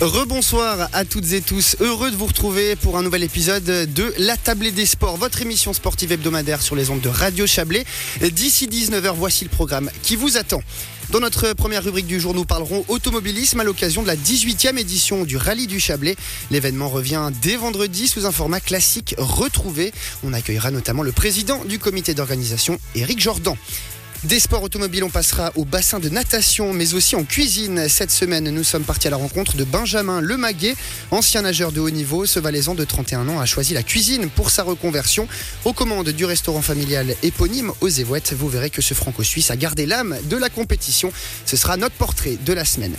Rebonsoir à toutes et tous, heureux de vous retrouver pour un nouvel épisode de La Tablée des Sports, votre émission sportive hebdomadaire sur les ondes de Radio Chablais. D'ici 19h, voici le programme qui vous attend. Dans notre première rubrique du jour, nous parlerons automobilisme à l'occasion de la 18e édition du Rallye du Chablais. L'événement revient dès vendredi sous un format classique retrouvé. On accueillera notamment le président du comité d'organisation, Éric Jordan. Des sports automobiles, on passera au bassin de natation, mais aussi en cuisine. Cette semaine, nous sommes partis à la rencontre de Benjamin Lemaguet, ancien nageur de haut niveau. Ce valaisan de 31 ans a choisi la cuisine pour sa reconversion. Aux commandes du restaurant familial éponyme aux Évouettes, vous verrez que ce franco-suisse a gardé l'âme de la compétition. Ce sera notre portrait de la semaine.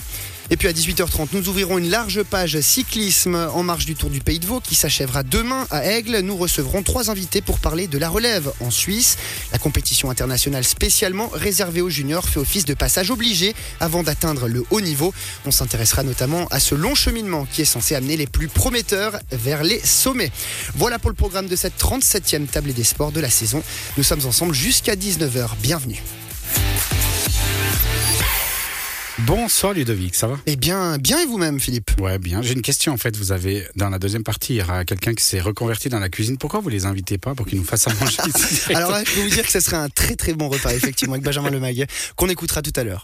Et puis à 18h30, nous ouvrirons une large page cyclisme en marge du Tour du Pays de Vaud qui s'achèvera demain à Aigle. Nous recevrons trois invités pour parler de la relève en Suisse. La compétition internationale spécialement réservée aux juniors fait office de passage obligé avant d'atteindre le haut niveau. On s'intéressera notamment à ce long cheminement qui est censé amener les plus prometteurs vers les sommets. Voilà pour le programme de cette 37e table des sports de la saison. Nous sommes ensemble jusqu'à 19h. Bienvenue. Bonsoir Ludovic, ça va? Eh bien, bien et vous-même Philippe? Ouais, bien. J'ai une question en fait. Vous avez, dans la deuxième partie, il y aura quelqu'un qui s'est reconverti dans la cuisine. Pourquoi vous les invitez pas pour qu'ils nous fassent à manger ici? Alors là, je peux vous dire que ce serait un très très bon repas, effectivement, avec Benjamin Lemaguet, qu'on écoutera tout à l'heure.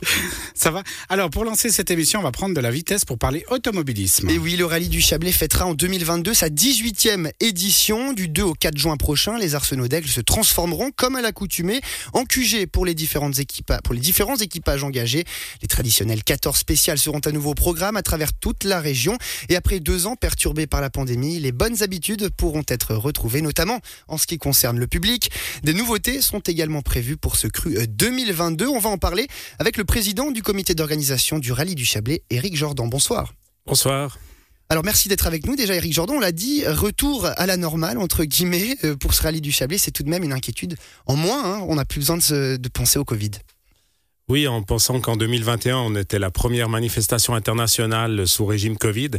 Ça va? Alors, pour lancer cette émission, on va prendre de la vitesse pour parler automobilisme. Et oui, le rallye du Chablais fêtera en 2022 sa 18e édition. Du 2 au 4 juin prochain, les arsenaux d'aigle se transformeront, comme à l'accoutumée, en QG pour les, différentes pour les différents équipages engagés. Les traditionnels 14 spéciales seront à nouveau au programme à travers toute la région. Et après deux ans perturbés par la pandémie, les bonnes habitudes pourront être retrouvées, notamment en ce qui concerne le public. Des nouveautés sont également prévues pour ce cru euh, 2022. On va en parler avec le président du comité d'organisation du rallye du Chablais, Éric Jordan. Bonsoir. Bonsoir. Alors merci d'être avec nous. Déjà, Eric Jordan, on l'a dit, retour à la normale, entre guillemets, euh, pour ce rallye du Chablais, c'est tout de même une inquiétude en moins. hein. On n'a plus besoin de, se- de penser au Covid. Oui, en pensant qu'en 2021, on était la première manifestation internationale sous régime Covid.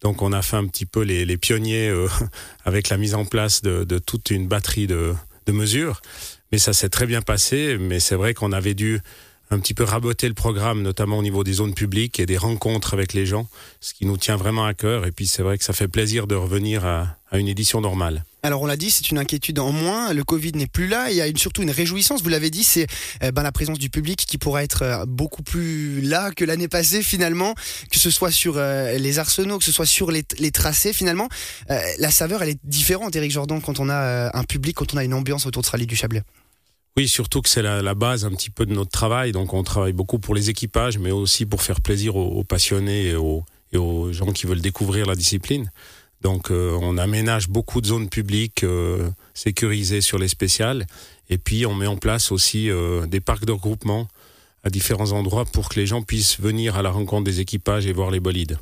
Donc on a fait un petit peu les, pionniers euh, avec la mise en place de, toute une batterie de, mesures. Mais ça s'est très bien passé. Mais c'est vrai qu'on avait dû un petit peu raboter le programme, notamment au niveau des zones publiques et des rencontres avec les gens, ce qui nous tient vraiment à cœur. Et puis c'est vrai que ça fait plaisir de revenir à une édition normale. Alors on l'a dit, c'est une inquiétude en moins. Le Covid n'est plus là. Il y a surtout une réjouissance. Vous l'avez dit, c'est euh, ben, la présence du public qui pourra être euh, beaucoup plus là que l'année passée finalement, que ce soit sur euh, les arsenaux, que ce soit sur les, tracés finalement. Euh, la saveur, elle est différente, Eric Jordan, quand on a un public, quand on a une ambiance autour de rallye du Chablais. Oui, surtout que c'est la, la base un petit peu de notre travail. Donc on travaille beaucoup pour les équipages, mais aussi pour faire plaisir aux, passionnés et aux gens qui veulent découvrir la discipline. Donc euh, on aménage beaucoup de zones publiques euh, sécurisées sur les spéciales. Et puis on met en place aussi euh, des parcs de regroupement à différents endroits pour que les gens puissent venir à la rencontre des équipages et voir les bolides.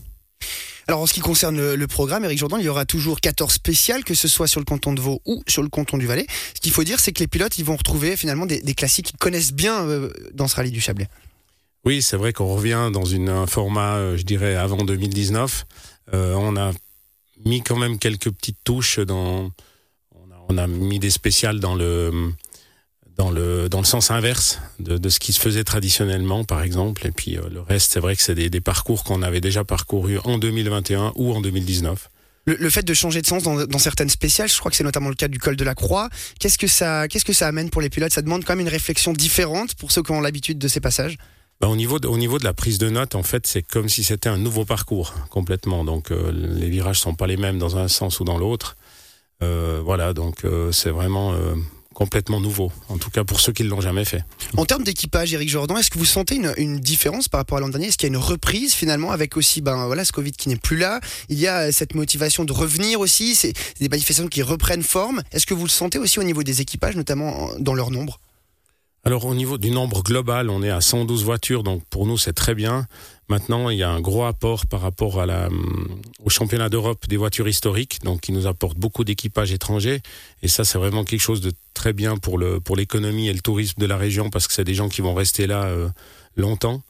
Alors en ce qui concerne le, programme, Eric Jordan, il y aura toujours 14 spéciales, que ce soit sur le canton de Vaud ou sur le canton du Valais. Ce qu'il faut dire, c'est que les pilotes, ils vont retrouver finalement des, des classiques qu'ils connaissent bien euh, dans ce rallye du Chablais. Oui, c'est vrai qu'on revient dans une, un format, euh, je dirais, avant 2019. Euh, on a mis quand même quelques petites touches dans. On a, mis des spéciales dans le dans le dans le sens inverse de, de ce qui se faisait traditionnellement, par exemple. Et puis euh, le reste, c'est vrai que c'est des, parcours qu'on avait déjà parcourus en 2021 ou en 2019. Le, fait de changer de sens dans, dans certaines spéciales, je crois que c'est notamment le cas du col de la Croix. Qu'est-ce que qu'est-ce que ça amène pour les pilotes? Ça demande quand même une réflexion différente pour ceux qui ont l'habitude de ces passages? Bah, au, niveau de, la prise de notes, en fait, c'est comme si c'était un nouveau parcours complètement. Donc euh, les virages sont pas les mêmes dans un sens ou dans l'autre. Euh, voilà, donc euh, c'est vraiment complètement nouveau. En tout cas pour ceux qui ne l'ont jamais fait. En termes d'équipage, Eric Jordan, est-ce que vous sentez une, une différence par rapport à l'an dernier? Est-ce qu'il y a une reprise finalement avec aussi ben voilà ce Covid qui n'est plus là? Il y a cette motivation de revenir aussi? C'est des manifestations qui reprennent forme. Est-ce que vous le sentez aussi au niveau des équipages, notamment en- dans leur nombre? Alors au niveau du nombre global, on est à 112 voitures, donc pour nous c'est très bien. Maintenant, il y a un gros apport par rapport hum, au championnat d'Europe des voitures historiques, donc qui nous apporte beaucoup d'équipages étrangers. Et ça, c'est vraiment quelque chose de très bien pour l'économie et le tourisme de la région, parce que c'est des gens qui vont rester là euh, longtemps.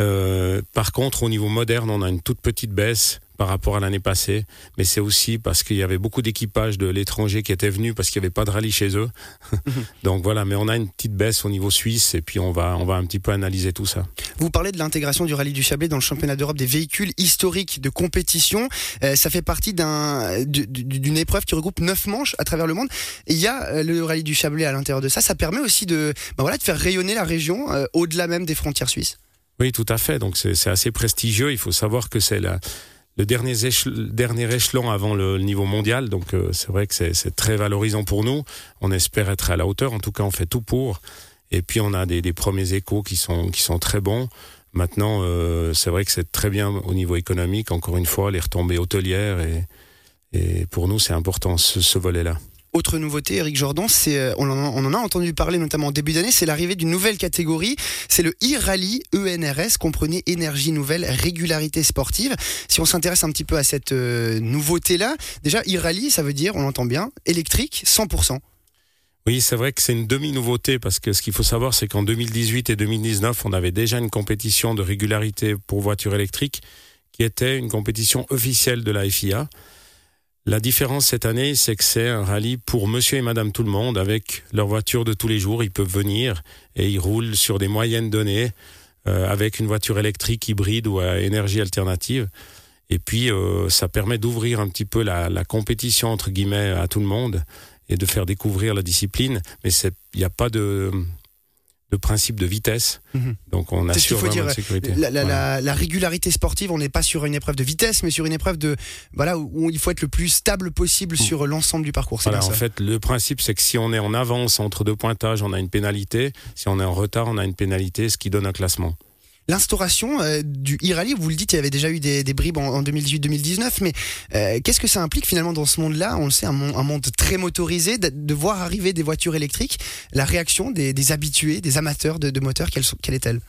Euh, par contre, au niveau moderne, on a une toute petite baisse par rapport à l'année passée, mais c'est aussi parce qu'il y avait beaucoup d'équipages de l'étranger qui étaient venus parce qu'il n'y avait pas de rallye chez eux. Donc voilà, mais on a une petite baisse au niveau suisse et puis on va, on va un petit peu analyser tout ça. Vous parlez de l'intégration du rallye du Chablais dans le championnat d'Europe des véhicules historiques de compétition. Euh, ça fait partie d'un, d'une épreuve qui regroupe neuf manches à travers le monde. Et il y a euh, le rallye du Chablais à l'intérieur de ça. Ça permet aussi de, ben voilà, de faire rayonner la région euh, au-delà même des frontières suisses. Oui, tout à fait. Donc c'est assez prestigieux. Il faut savoir que c'est le dernier, dernier échelon avant le, niveau mondial. Donc c'est vrai que c'est très valorisant pour nous. On espère être à la hauteur. En tout cas, on fait tout pour. Et puis on a des, des premiers échos qui sont, qui sont très bons. Maintenant, euh, c'est vrai que c'est très bien au niveau économique, encore une fois, les retombées hôtelières, et, et pour nous, c'est important ce, ce volet-là. Autre nouveauté, Eric Jordan, c'est euh, on, en a entendu parler notamment en début d'année, c'est l'arrivée d'une nouvelle catégorie, c'est le e-rally ENRS, comprenez énergie nouvelle, régularité sportive. Si on s'intéresse un petit peu à cette euh, nouveauté-là, déjà e-rally, ça veut dire, on l'entend bien, électrique 100%. Oui, c'est vrai que c'est une demi-nouveauté parce que ce qu'il faut savoir, c'est qu'en 2018 et 2019, on avait déjà une compétition de régularité pour voitures électriques qui était une compétition officielle de la FIA. La différence cette année, c'est que c'est un rallye pour monsieur et madame tout le monde avec leur voiture de tous les jours. Ils peuvent venir et ils roulent sur des moyennes données euh, avec une voiture électrique hybride ou à énergie alternative. Et puis, euh, ça permet d'ouvrir un petit peu la, la compétition, entre guillemets, à tout le monde et de faire découvrir la discipline. Mais il n'y a pas de, de principe de vitesse. Mhm. Donc on assure vraiment sécurité. La, la, la, régularité sportive, on n'est pas sur une épreuve de vitesse, mais sur une épreuve de voilà où il faut être le plus stable possible mm. sur l'ensemble du parcours. Voilà, en fait, le principe c'est que si on est en avance entre deux pointages, on a une pénalité. Si on est en retard, on a une pénalité, ce qui donne un classement. L'instauration euh, du e-rally, vous le dites, il y avait déjà eu des, bribes en, 2018-2019, mais euh, qu'est-ce que ça implique finalement dans ce monde-là? On le sait, un, monde très motorisé, de, voir arriver des voitures électriques. La réaction des, habitués, des amateurs de, moteurs, quelle, est-elle?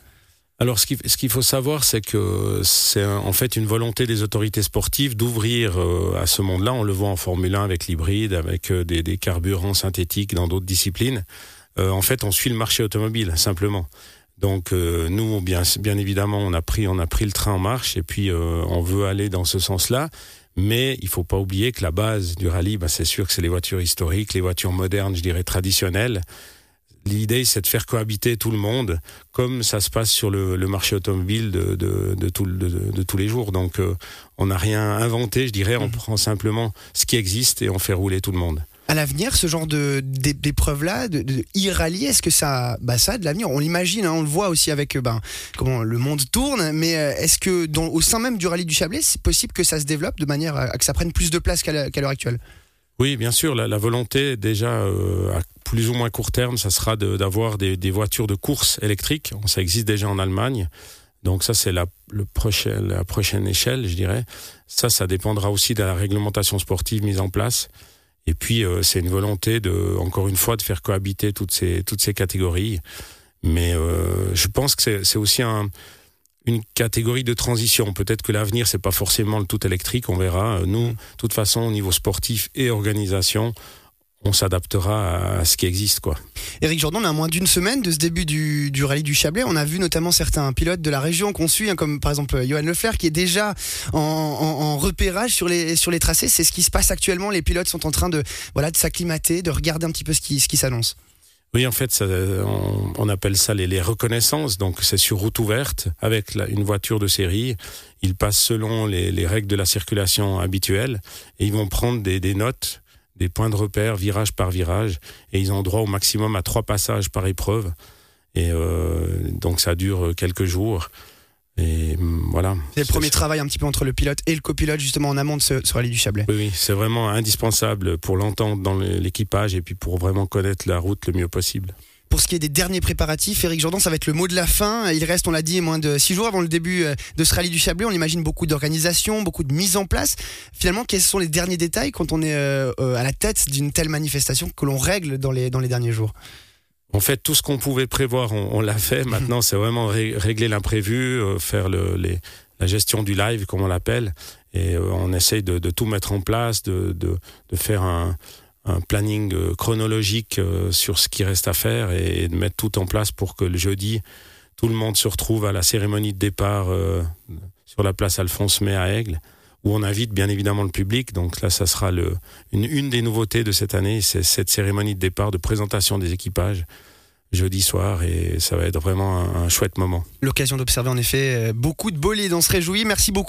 Alors, ce qu'il faut savoir, c'est que c'est en fait une volonté des autorités sportives d'ouvrir euh, à ce monde-là. On le voit en Formule 1 avec l'hybride, avec des, carburants synthétiques dans d'autres disciplines. en fait, on suit le marché automobile, simplement. Donc euh, nous, bien, bien évidemment, on a pris, on a pris le train en marche et puis euh, on veut aller dans ce sens-là. Mais il faut pas oublier que la base du rallye, bah, c'est sûr que c'est les voitures historiques, les voitures modernes, je dirais traditionnelles. L'idée, c'est de faire cohabiter tout le monde, comme ça se passe sur le, le marché automobile de, de, de, tout, de, tous les jours. Donc, euh, on n'a rien inventé, je dirais. On mmh. prend simplement ce qui existe et on fait rouler tout le monde à l'avenir, ce genre de d'épreuve-là, de, e-rallye, est-ce que ça, bah ça a de l'avenir? On l'imagine, hein, on le voit aussi avec euh, ben, comment le monde tourne, mais euh, est-ce que dans, au sein même du rallye du Chablais, c'est possible que ça se développe de manière à, que ça prenne plus de place qu'à l'heure actuelle? Oui, bien sûr. La, volonté, déjà, euh, à plus ou moins court terme, ça sera d'avoir des, voitures de course électriques. Ça existe déjà en Allemagne. Donc ça, c'est la prochaine échelle, je dirais. Ça, ça dépendra aussi de la réglementation sportive mise en place. Et puis euh, c'est une volonté de, encore une fois, de faire cohabiter toutes ces toutes ces catégories. Mais euh, je pense que c'est aussi un, une catégorie de transition. Peut-être que l'avenir c'est pas forcément le tout électrique, on verra. Nous, de toute façon, au niveau sportif et organisation, on s'adaptera à ce qui existe, quoi. Eric Jordan, on a moins d'une semaine de ce début du, du, rallye du Chablais. On a vu notamment certains pilotes de la région qu'on suit, hein, comme par exemple Johan Lefler, qui est déjà en, en, repérage sur les, sur les tracés. C'est ce qui se passe actuellement. Les pilotes sont en train de, voilà, de s'acclimater, de regarder un petit peu ce qui, ce qui s'annonce. Oui, en fait, ça, on, on, appelle ça les, les reconnaissances. Donc, c'est sur route ouverte avec la, une voiture de série. Ils passent selon les, les, règles de la circulation habituelle et ils vont prendre des, des notes des points de repère, virage par virage, et ils ont droit au maximum à trois passages par épreuve. Et euh, donc ça dure quelques jours. Et mm, voilà. C'est le premier travail un petit peu entre le pilote et le copilote justement en amont de ce, rallye du Chablais. Oui, oui c'est vraiment indispensable pour l'entendre dans l'équipage et puis pour vraiment connaître la route le mieux possible. Pour ce qui est des derniers préparatifs, Eric Jordan, ça va être le mot de la fin. Il reste, on l'a dit, moins de six jours avant le début euh, de ce rallye du Chablais. On imagine beaucoup d'organisation, beaucoup de mise en place. Finalement, quels sont les derniers détails quand on est euh, euh, à la tête d'une telle manifestation que l'on règle dans les, dans les derniers jours? En fait, tout ce qu'on pouvait prévoir, on, l'a fait. Maintenant, c'est vraiment régler l'imprévu, faire le, les, la gestion du live, comme on l'appelle. Et on essaye de, de, tout mettre en place, de, de, de faire un, un planning euh, chronologique euh, sur ce qui reste à faire et, de mettre tout en place pour que le jeudi, tout le monde se retrouve à la cérémonie de départ euh, sur la place Alphonse May à Aigle, où on invite bien évidemment le public. Donc là, ça sera le, une, une des nouveautés de cette année, c'est cette cérémonie de départ, de présentation des équipages jeudi soir et ça va être vraiment un, un chouette moment. L'occasion d'observer en effet beaucoup de bolides, on se réjouit. Merci beaucoup.